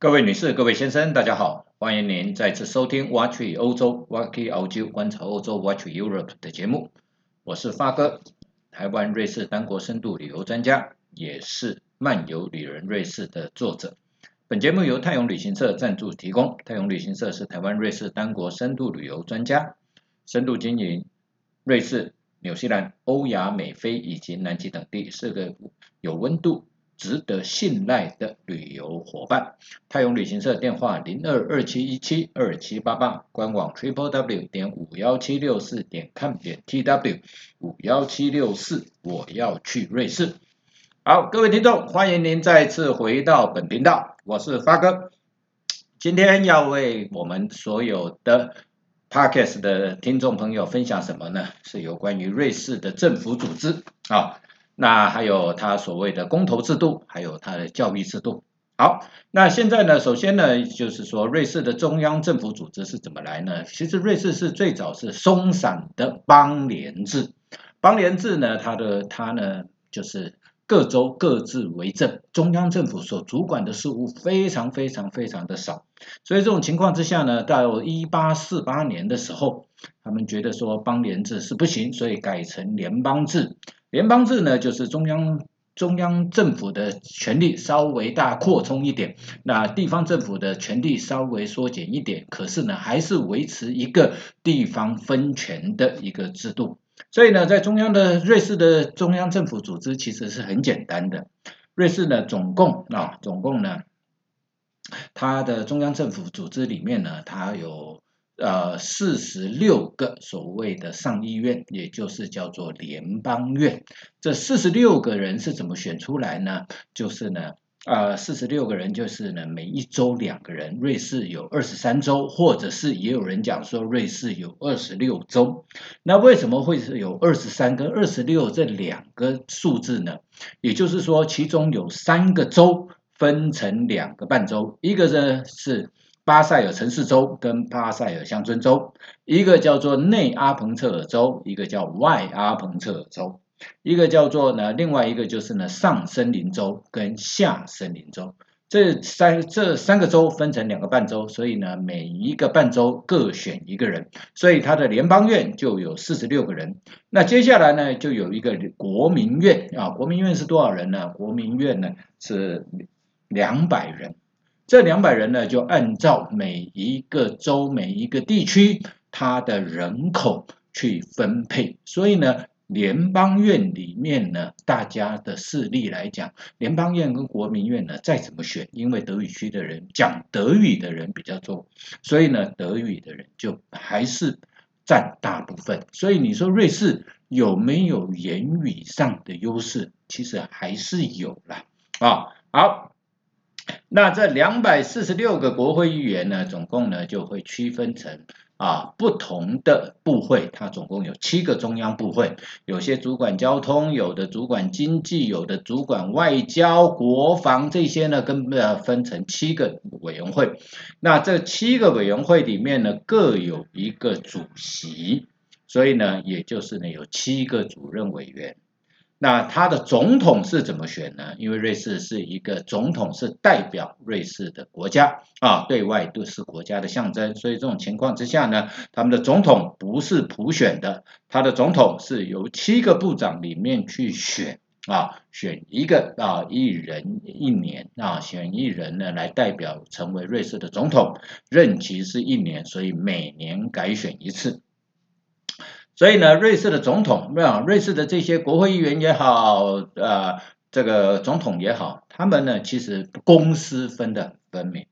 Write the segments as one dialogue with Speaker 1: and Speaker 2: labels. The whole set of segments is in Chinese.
Speaker 1: 各位女士、各位先生，大家好，欢迎您再次收听 Watch 欧洲 Watch 澳洲观察欧洲 Watch Europe 的节目，我是发哥，台湾瑞士单国深度旅游专家，也是漫游旅人瑞士的作者。本节目由泰永旅行社赞助提供，泰永旅行社是台湾瑞士单国深度旅游专家，深度经营瑞士、纽西兰、欧亚美非以及南极等地，是个有温度。值得信赖的旅游伙伴，泰永旅行社电话零二二七一七二七八八，官网 triple w 点五幺七六四点 com 点 t w 五幺七六四，我要去瑞士。好，各位听众，欢迎您再次回到本频道，我是发哥。今天要为我们所有的 podcast 的听众朋友分享什么呢？是有关于瑞士的政府组织啊。那还有他所谓的公投制度，还有他的教育制度。好，那现在呢，首先呢，就是说瑞士的中央政府组织是怎么来呢？其实瑞士是最早是松散的邦联制，邦联制呢，它的它呢就是各州各自为政，中央政府所主管的事务非常非常非常的少。所以这种情况之下呢，到一八四八年的时候，他们觉得说邦联制是不行，所以改成联邦制。联邦制呢，就是中央中央政府的权力稍微大扩充一点，那地方政府的权力稍微缩减一点，可是呢，还是维持一个地方分权的一个制度。所以呢，在中央的瑞士的中央政府组织其实是很简单的。瑞士呢，总共啊，总共呢，它的中央政府组织里面呢，它有。呃，四十六个所谓的上议院，也就是叫做联邦院。这四十六个人是怎么选出来呢？就是呢，呃，四十六个人就是呢，每一周两个人。瑞士有二十三州，或者是也有人讲说瑞士有二十六州。那为什么会是有二十三跟二十六这两个数字呢？也就是说，其中有三个州分成两个半州，一个呢是。巴塞尔城市州跟巴塞尔乡村州，一个叫做内阿彭策尔州，一个叫外阿彭策尔州，一个叫做呢，另外一个就是呢上森林州跟下森林州，这三这三个州分成两个半州，所以呢每一个半州各选一个人，所以它的联邦院就有四十六个人。那接下来呢就有一个国民院啊，国民院是多少人呢？国民院呢是两百人。这两百人呢，就按照每一个州、每一个地区它的人口去分配。所以呢，联邦院里面呢，大家的势力来讲，联邦院跟国民院呢，再怎么选，因为德语区的人讲德语的人比较多，所以呢，德语的人就还是占大部分。所以你说瑞士有没有言语上的优势？其实还是有了啊。好。那这两百四十六个国会议员呢，总共呢就会区分成啊不同的部会，它总共有七个中央部会，有些主管交通，有的主管经济，有的主管外交、国防这些呢，跟呃分成七个委员会。那这七个委员会里面呢，各有一个主席，所以呢，也就是呢有七个主任委员。那他的总统是怎么选呢？因为瑞士是一个总统是代表瑞士的国家啊，对外都是国家的象征，所以这种情况之下呢，他们的总统不是普选的，他的总统是由七个部长里面去选啊，选一个啊一人一年啊，选一人呢来代表成为瑞士的总统，任期是一年，所以每年改选一次。所以呢，瑞士的总统，没有瑞士的这些国会议员也好，呃，这个总统也好，他们呢其实公私分的分明。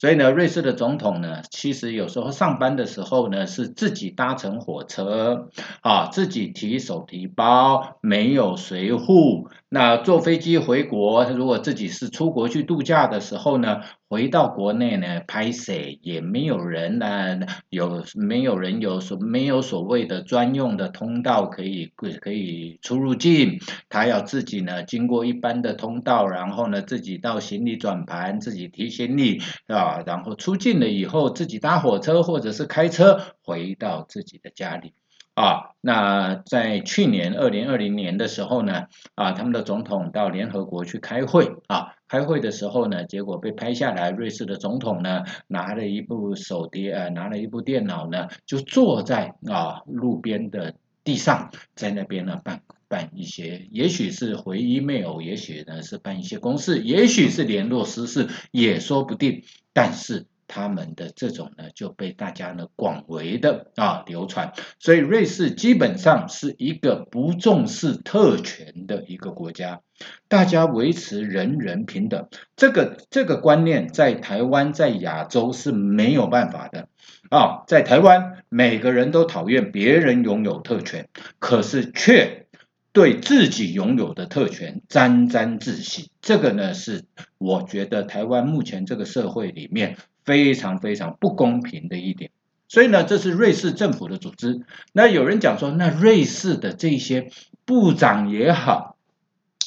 Speaker 1: 所以呢，瑞士的总统呢，其实有时候上班的时候呢，是自己搭乘火车，啊，自己提手提包，没有随护。那坐飞机回国，如果自己是出国去度假的时候呢，回到国内呢，拍摄也没有人呢，有没有人有所没有所谓的专用的通道可以可以出入境，他要自己呢经过一般的通道，然后呢自己到行李转盘，自己提行李啊，然后出境了以后，自己搭火车或者是开车回到自己的家里。啊，那在去年二零二零年的时候呢，啊，他们的总统到联合国去开会啊，开会的时候呢，结果被拍下来，瑞士的总统呢拿了一部手碟，呃，拿了一部电脑呢，就坐在啊路边的地上，在那边呢办办一些，也许是回 email，也许呢是办一些公事，也许是联络私事，也说不定，但是。他们的这种呢，就被大家呢广为的啊流传，所以瑞士基本上是一个不重视特权的一个国家，大家维持人人平等，这个这个观念在台湾在亚洲是没有办法的。啊，在台湾每个人都讨厌别人拥有特权，可是却对自己拥有的特权沾沾自喜，这个呢是我觉得台湾目前这个社会里面。非常非常不公平的一点，所以呢，这是瑞士政府的组织。那有人讲说，那瑞士的这些部长也好，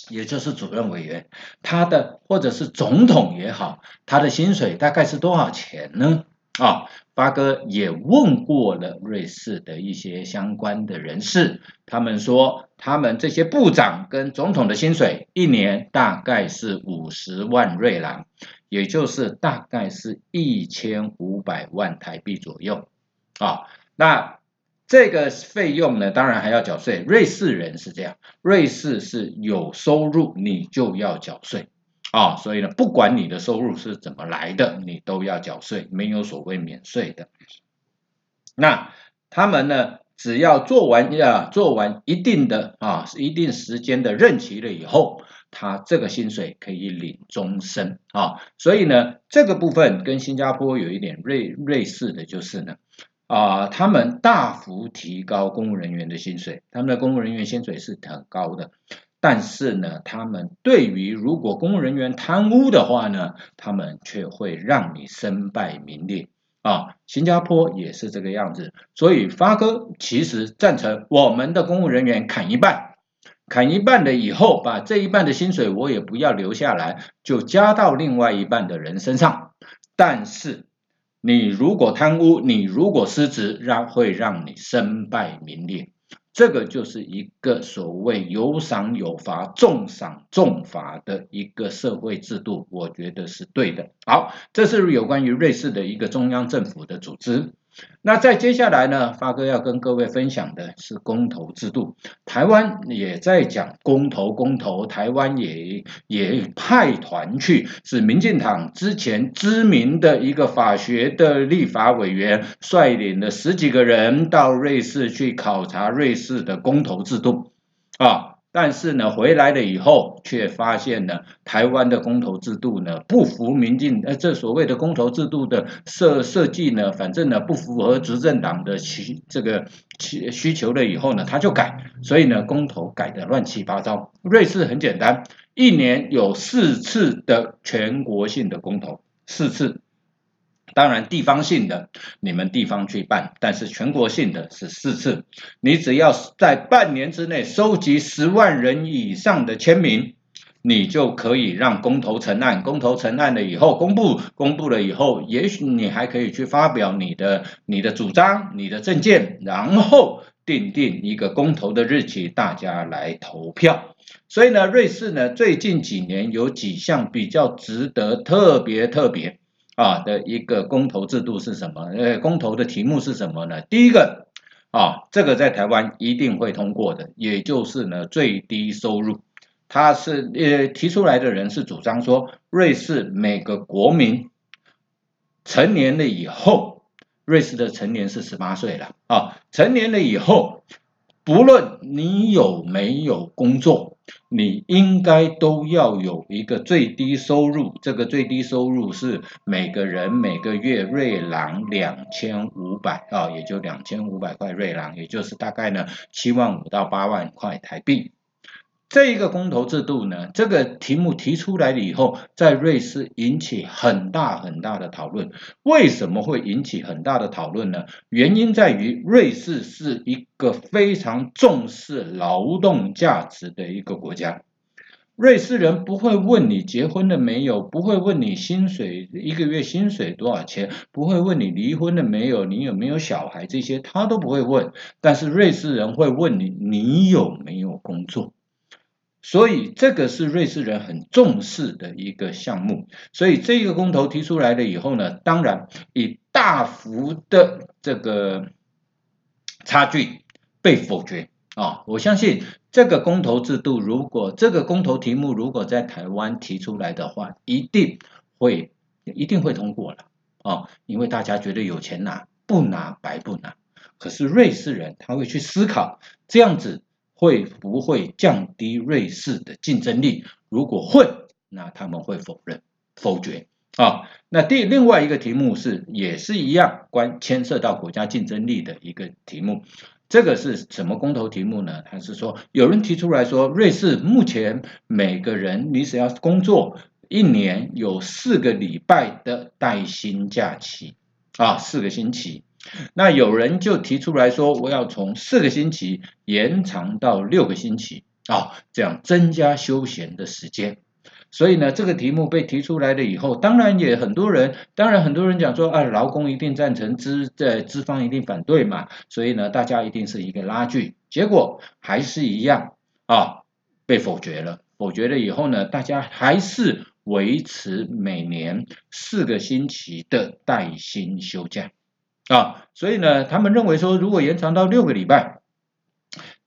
Speaker 1: 也就是主任委员，他的或者是总统也好，他的薪水大概是多少钱呢？啊，八哥也问过了瑞士的一些相关的人士，他们说，他们这些部长跟总统的薪水一年大概是五十万瑞郎。也就是大概是一千五百万台币左右，啊，那这个费用呢，当然还要缴税。瑞士人是这样，瑞士是有收入你就要缴税，啊，所以呢，不管你的收入是怎么来的，你都要缴税，没有所谓免税的。那他们呢，只要做完呀，做完一定的啊，一定时间的任期了以后。他这个薪水可以领终身。啊，所以呢，这个部分跟新加坡有一点类类似的就是呢，啊，他们大幅提高公务人员的薪水，他们的公务人员薪水是很高的，但是呢，他们对于如果公务人员贪污的话呢，他们却会让你身败名裂。啊，新加坡也是这个样子，所以发哥其实赞成我们的公务人员砍一半。砍一半的以后，把这一半的薪水我也不要留下来，就加到另外一半的人身上。但是你如果贪污，你如果失职，让会让你身败名裂。这个就是一个所谓有赏有罚、重赏重罚的一个社会制度，我觉得是对的。好，这是有关于瑞士的一个中央政府的组织。那在接下来呢，发哥要跟各位分享的是公投制度。台湾也在讲公投，公投，台湾也也派团去，是民进党之前知名的一个法学的立法委员，率领了十几个人到瑞士去考察瑞士的公投制度，啊。但是呢，回来了以后，却发现呢，台湾的公投制度呢不服民进，呃，这所谓的公投制度的设设计呢，反正呢不符合执政党的需这个需需求了以后呢，他就改，所以呢，公投改的乱七八糟。瑞士很简单，一年有四次的全国性的公投，四次。当然，地方性的你们地方去办，但是全国性的是四次。你只要在半年之内收集十万人以上的签名，你就可以让公投成案。公投成案了以后，公布公布了以后，也许你还可以去发表你的你的主张、你的政见，然后定定一个公投的日期，大家来投票。所以呢，瑞士呢最近几年有几项比较值得特别特别。啊的一个公投制度是什么？呃，公投的题目是什么呢？第一个啊，这个在台湾一定会通过的，也就是呢最低收入。他是呃提出来的人是主张说，瑞士每个国民成年了以后，瑞士的成年是十八岁了啊，成年了以后，不论你有没有工作。你应该都要有一个最低收入，这个最低收入是每个人每个月瑞郎两千五百啊，也就两千五百块瑞郎，也就是大概呢七万五到八万块台币。这一个公投制度呢，这个题目提出来了以后，在瑞士引起很大很大的讨论。为什么会引起很大的讨论呢？原因在于瑞士是一个非常重视劳动价值的一个国家。瑞士人不会问你结婚了没有，不会问你薪水一个月薪水多少钱，不会问你离婚了没有，你有没有小孩这些他都不会问。但是瑞士人会问你，你有没有工作？所以这个是瑞士人很重视的一个项目。所以这个公投提出来了以后呢，当然以大幅的这个差距被否决啊！我相信这个公投制度，如果这个公投题目如果在台湾提出来的话，一定会一定会通过了啊！因为大家觉得有钱拿，不拿白不拿。可是瑞士人他会去思考，这样子会不会降低瑞士的竞争力？如果会，那他们会否认否决啊？那第另外一个题目是也是一样关牵涉到国家竞争力的一个题目，这个是什么公投题目呢？他是说有人提出来说，瑞士目前每个人你只要工作一年有四个礼拜的带薪假期啊，四个星期。那有人就提出来说，我要从四个星期延长到六个星期啊，这样增加休闲的时间。所以呢，这个题目被提出来了以后，当然也很多人，当然很多人讲说啊，劳工一定赞成，资在资方一定反对嘛。所以呢，大家一定是一个拉锯，结果还是一样啊，被否决了。否决了以后呢，大家还是维持每年四个星期的带薪休假。啊，所以呢，他们认为说，如果延长到六个礼拜。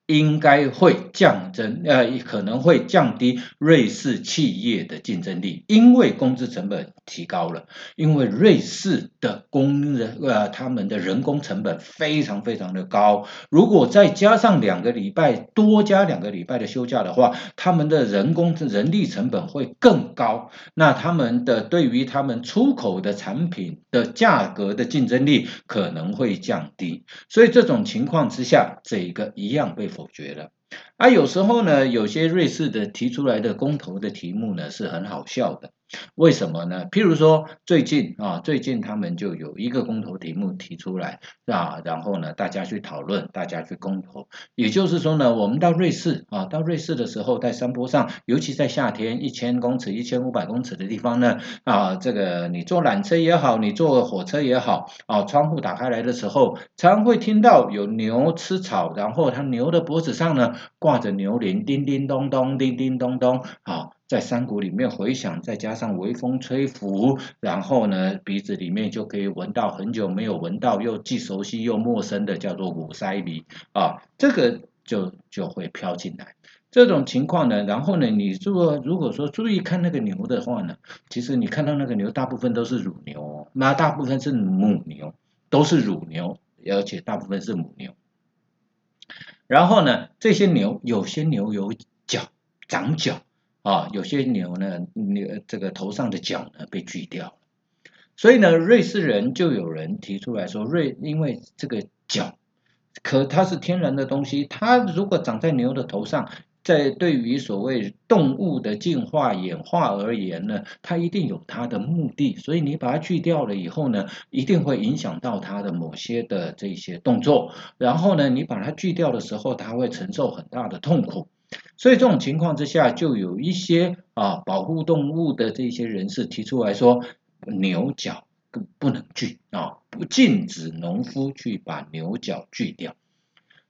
Speaker 1: 应该会降增，呃，可能会降低瑞士企业的竞争力，因为工资成本提高了。因为瑞士的工人，呃，他们的人工成本非常非常的高。如果再加上两个礼拜，多加两个礼拜的休假的话，他们的人工人力成本会更高。那他们的对于他们出口的产品的价格的竞争力可能会降低。所以这种情况之下，这一个一样被。否决了。啊，有时候呢，有些瑞士的提出来的公投的题目呢是很好笑的，为什么呢？譬如说最近啊，最近他们就有一个公投题目提出来啊，然后呢，大家去讨论，大家去公投。也就是说呢，我们到瑞士啊，到瑞士的时候，在山坡上，尤其在夏天，一千公尺、一千五百公尺的地方呢，啊，这个你坐缆车也好，你坐火车也好，啊，窗户打开来的时候，常会听到有牛吃草，然后它牛的脖子上呢。挂着牛铃，叮叮咚咚，叮叮咚咚，好，在山谷里面回响，再加上微风吹拂，然后呢，鼻子里面就可以闻到很久没有闻到又既熟悉又陌生的，叫做五塞鼻啊，这个就就会飘进来。这种情况呢，然后呢，你如果如果说注意看那个牛的话呢，其实你看到那个牛大部分都是乳牛，那大部分是母牛，都是乳牛，而且大部分是母牛。然后呢，这些牛有些牛有角长角啊，有些牛呢，牛这个头上的角呢被锯掉，所以呢，瑞士人就有人提出来说，瑞因为这个角，可它是天然的东西，它如果长在牛的头上。在对于所谓动物的进化演化而言呢，它一定有它的目的，所以你把它锯掉了以后呢，一定会影响到它的某些的这些动作。然后呢，你把它锯掉的时候，它会承受很大的痛苦。所以这种情况之下，就有一些啊保护动物的这些人士提出来说，牛角不能锯啊，不禁止农夫去把牛角锯掉。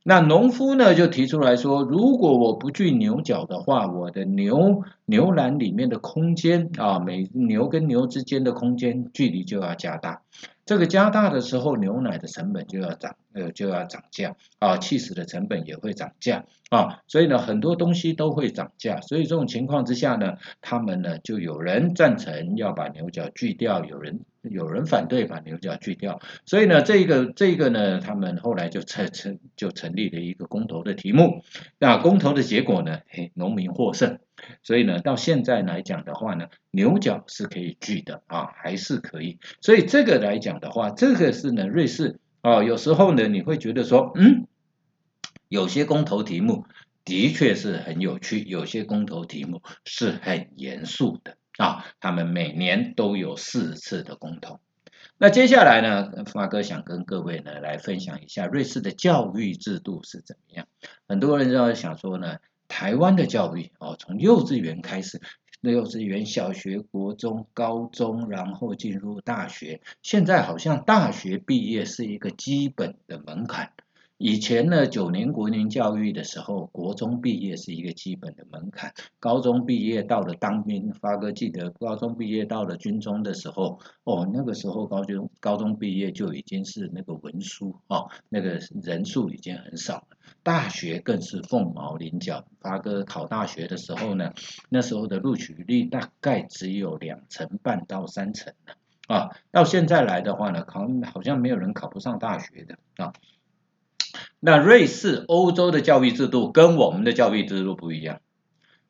Speaker 1: 那农夫呢就提出来说，如果我不锯牛角的话，我的牛牛栏里面的空间啊，每牛跟牛之间的空间距离就要加大。这个加大的时候，牛奶的成本就要涨，呃，就要涨价啊，气死的成本也会涨价啊，所以呢，很多东西都会涨价。所以这种情况之下呢，他们呢就有人赞成要把牛角锯掉，有人有人反对把牛角锯掉。所以呢，这个这个呢，他们后来就成成就成立了一个公投的题目。那公投的结果呢，嘿，农民获胜。所以呢，到现在来讲的话呢，牛角是可以锯的啊，还是可以。所以这个来讲的话，这个是呢，瑞士啊，有时候呢，你会觉得说，嗯，有些公投题目的确是很有趣，有些公投题目是很严肃的啊。他们每年都有四次的公投。那接下来呢，发哥想跟各位呢来分享一下瑞士的教育制度是怎么样。很多人就想说呢。台湾的教育哦，从幼稚园开始，幼稚园、小学、国中、高中，然后进入大学。现在好像大学毕业是一个基本的门槛，以前呢，九年国民教育的时候，国中毕业是一个基本的门槛。高中毕业到了当兵，发哥记得高中毕业到了军中的时候，哦，那个时候高中高中毕业就已经是那个文书哦，那个人数已经很少了。大学更是凤毛麟角。发哥考大学的时候呢，那时候的录取率大概只有两成半到三成啊。到现在来的话呢，考好像没有人考不上大学的啊。那瑞士、欧洲的教育制度跟我们的教育制度不一样，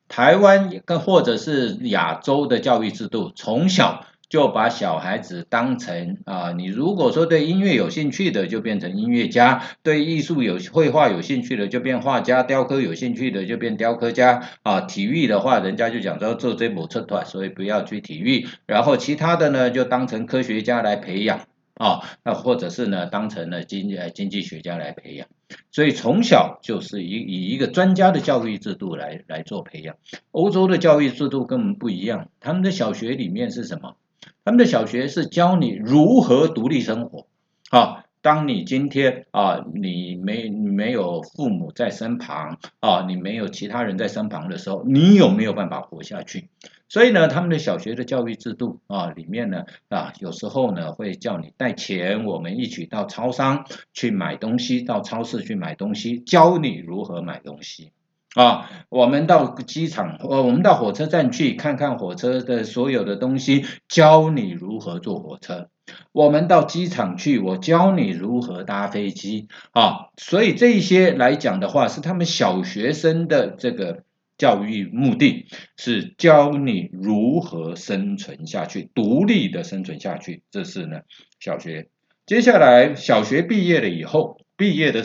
Speaker 1: 台湾跟或者是亚洲的教育制度，从小就把小孩子当成啊，你如果说对音乐有兴趣的，就变成音乐家；对艺术有绘画有兴趣的，就变画家；雕刻有兴趣的，就变雕刻家啊。体育的话，人家就讲说做这某车团，所以不要去体育。然后其他的呢，就当成科学家来培养。啊，那或者是呢，当成了经呃经济学家来培养，所以从小就是以以一个专家的教育制度来来做培养。欧洲的教育制度跟我们不一样，他们的小学里面是什么？他们的小学是教你如何独立生活。啊，当你今天啊，你没没有父母在身旁啊，你没有其他人在身旁的时候，你有没有办法活下去？所以呢，他们的小学的教育制度啊，里面呢啊，有时候呢会叫你带钱，我们一起到超商去买东西，到超市去买东西，教你如何买东西啊。我们到机场，呃，我们到火车站去看看火车的所有的东西，教你如何坐火车。我们到机场去，我教你如何搭飞机啊。所以这些来讲的话，是他们小学生的这个。教育目的是教你如何生存下去，独立的生存下去。这是呢，小学。接下来，小学毕业了以后，毕业的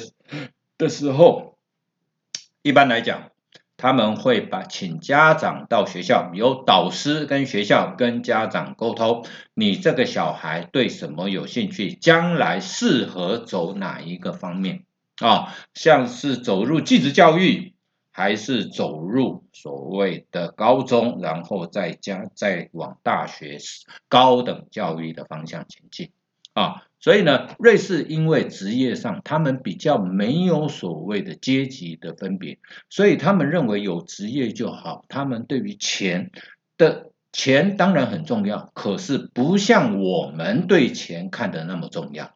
Speaker 1: 的时候，一般来讲，他们会把请家长到学校，由导师跟学校跟家长沟通，你这个小孩对什么有兴趣，将来适合走哪一个方面啊？像是走入继职教育。还是走入所谓的高中，然后再加再往大学高等教育的方向前进啊！所以呢，瑞士因为职业上他们比较没有所谓的阶级的分别，所以他们认为有职业就好。他们对于钱的钱当然很重要，可是不像我们对钱看的那么重要。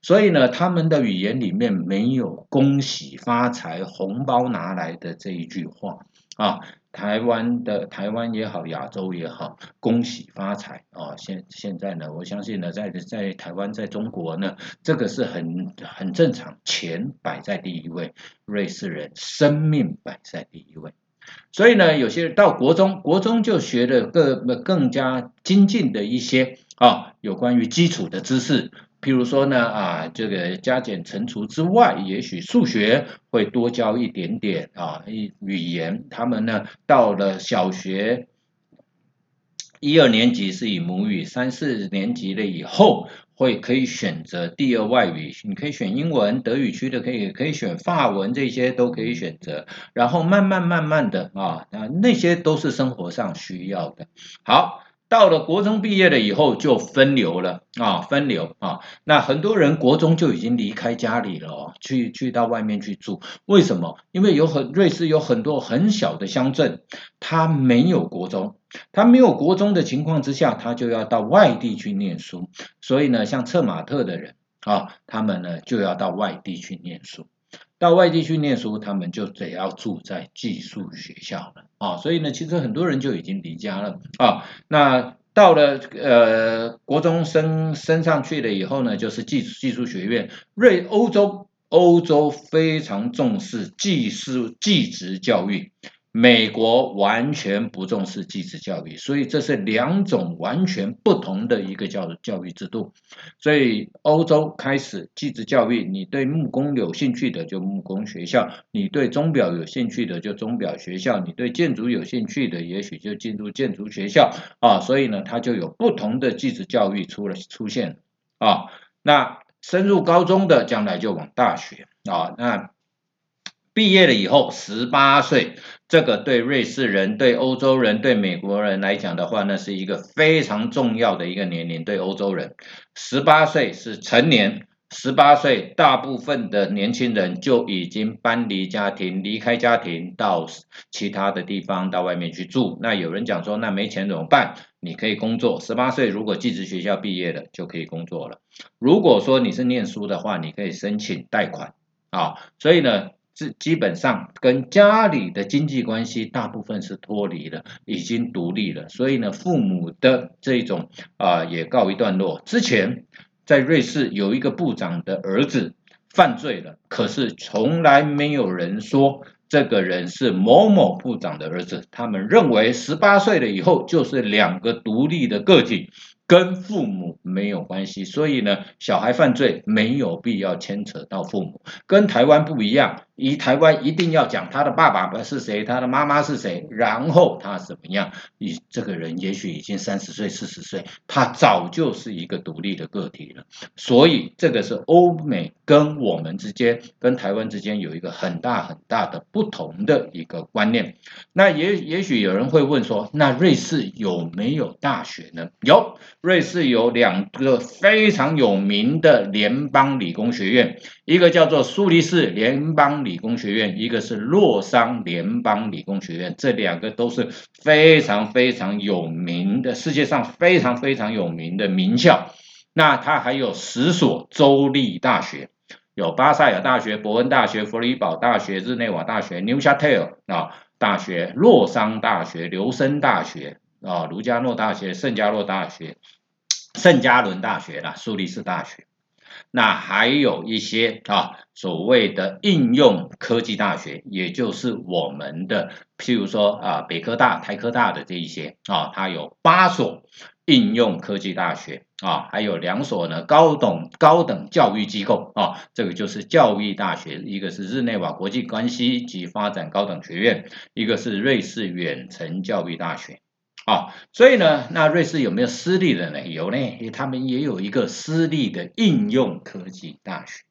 Speaker 1: 所以呢，他们的语言里面没有“恭喜发财，红包拿来的”这一句话啊。台湾的台湾也好，亚洲也好，“恭喜发财”啊。现现在呢，我相信呢，在在台湾，在中国呢，这个是很很正常，钱摆在第一位，瑞士人生命摆在第一位。所以呢，有些人到国中，国中就学的更更加精进的一些啊，有关于基础的知识。譬如说呢，啊，这个加减乘除之外，也许数学会多教一点点啊，语语言，他们呢到了小学一二年级是以母语，三四年级了以后会可以选择第二外语，你可以选英文，德语区的可以可以选法文，这些都可以选择，然后慢慢慢慢的啊，那那些都是生活上需要的。好。到了国中毕业了以后就分流了啊，分流啊，那很多人国中就已经离开家里了哦，去去到外面去住。为什么？因为有很瑞士有很多很小的乡镇，他没有国中，他没有国中的情况之下，他就要到外地去念书。所以呢，像策马特的人啊，他们呢就要到外地去念书。到外地去念书，他们就得要住在寄宿学校了啊，所以呢，其实很多人就已经离家了啊。那到了呃国中升升上去了以后呢，就是寄寄宿学院。瑞欧洲欧洲非常重视寄宿寄职教育。美国完全不重视继职教育，所以这是两种完全不同的一个教教育制度。所以欧洲开始继职教育，你对木工有兴趣的就木工学校，你对钟表有兴趣的就钟表学校，你对建筑有兴趣的也许就进入建筑学校啊。所以呢，它就有不同的继职教育出了出现啊。那升入高中的将来就往大学啊。那毕业了以后，十八岁，这个对瑞士人、对欧洲人、对美国人来讲的话，那是一个非常重要的一个年龄。对欧洲人，十八岁是成年，十八岁，大部分的年轻人就已经搬离家庭，离开家庭到其他的地方，到外面去住。那有人讲说，那没钱怎么办？你可以工作。十八岁如果寄职学校毕业了，就可以工作了。如果说你是念书的话，你可以申请贷款啊。所以呢，是基本上跟家里的经济关系大部分是脱离了，已经独立了。所以呢，父母的这种啊也告一段落。之前。在瑞士有一个部长的儿子犯罪了，可是从来没有人说这个人是某某部长的儿子。他们认为十八岁了以后就是两个独立的个体。跟父母没有关系，所以呢，小孩犯罪没有必要牵扯到父母。跟台湾不一样，一台湾一定要讲他的爸爸是谁，他的妈妈是谁，然后他怎么样？你这个人也许已经三十岁、四十岁，他早就是一个独立的个体了。所以这个是欧美跟我们之间、跟台湾之间有一个很大很大的不同的一个观念。那也也许有人会问说，那瑞士有没有大学呢？有。瑞士有两个非常有名的联邦理工学院，一个叫做苏黎世联邦理理工学院，一个是洛桑联邦理工学院，这两个都是非常非常有名的，世界上非常非常有名的名校。那它还有十所州立大学，有巴塞尔大学、伯恩大学、弗里堡大学、日内瓦大学、New c h a t e l 啊大学、洛桑大学、留森大学。啊，卢加诺大学、圣加洛大学、圣加伦大学啦，苏黎世大学，那还有一些啊，所谓的应用科技大学，也就是我们的，譬如说啊，北科大、台科大的这一些啊，它有八所应用科技大学啊，还有两所呢高等高等教育机构啊，这个就是教育大学，一个是日内瓦国际关系及发展高等学院，一个是瑞士远程教育大学。啊，所以呢，那瑞士有没有私立的呢？有呢，他们也有一个私立的应用科技大学。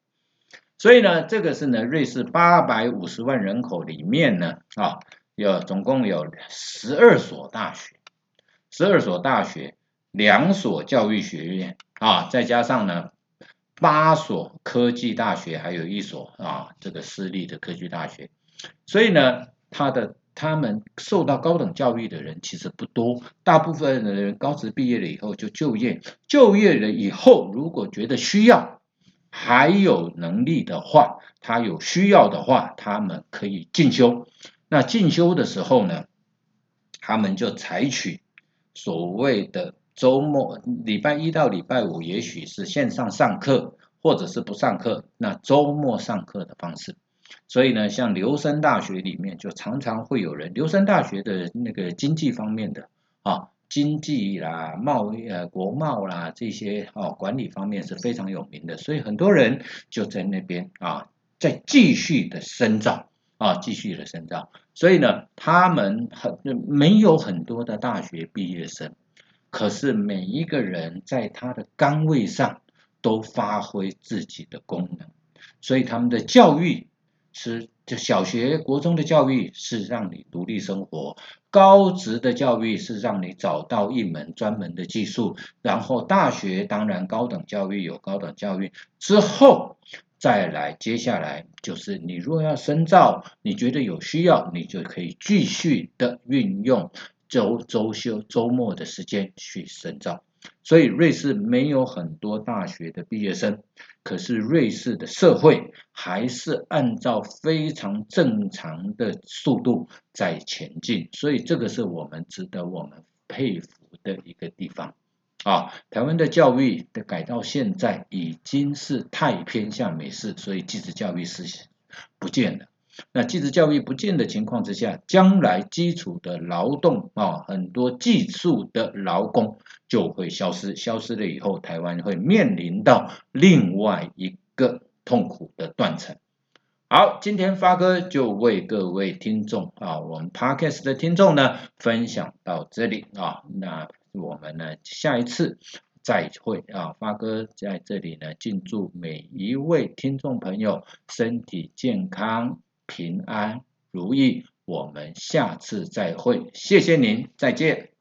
Speaker 1: 所以呢，这个是呢，瑞士八百五十万人口里面呢，啊，有总共有十二所大学，十二所大学，两所教育学院啊，再加上呢八所科技大学，还有一所啊这个私立的科技大学。所以呢，它的。他们受到高等教育的人其实不多，大部分的人高职毕业了以后就就业，就业了以后如果觉得需要，还有能力的话，他有需要的话，他们可以进修。那进修的时候呢，他们就采取所谓的周末，礼拜一到礼拜五，也许是线上上课，或者是不上课，那周末上课的方式。所以呢，像留山大学里面就常常会有人，留山大学的那个经济方面的啊，经济啦、贸易呃、国贸啦这些哦，管理方面是非常有名的，所以很多人就在那边啊，在继续的深造啊，继续的深造。所以呢，他们很没有很多的大学毕业生，可是每一个人在他的岗位上都发挥自己的功能，所以他们的教育。是，就小学、国中的教育是让你独立生活，高职的教育是让你找到一门专门的技术，然后大学当然高等教育有高等教育之后，再来接下来就是你若要深造，你觉得有需要，你就可以继续的运用周周休周末的时间去深造。所以瑞士没有很多大学的毕业生，可是瑞士的社会还是按照非常正常的速度在前进，所以这个是我们值得我们佩服的一个地方啊。台湾的教育的改到现在已经是太偏向美式，所以继职教育是不见了。那技职教育不见的情况之下，将来基础的劳动啊，很多技术的劳工就会消失，消失了以后，台湾会面临到另外一个痛苦的断层。好，今天发哥就为各位听众啊，我们 Podcast 的听众呢，分享到这里啊，那我们呢下一次再会啊，发哥在这里呢，敬祝每一位听众朋友身体健康。平安如意，我们下次再会，谢谢您，再见。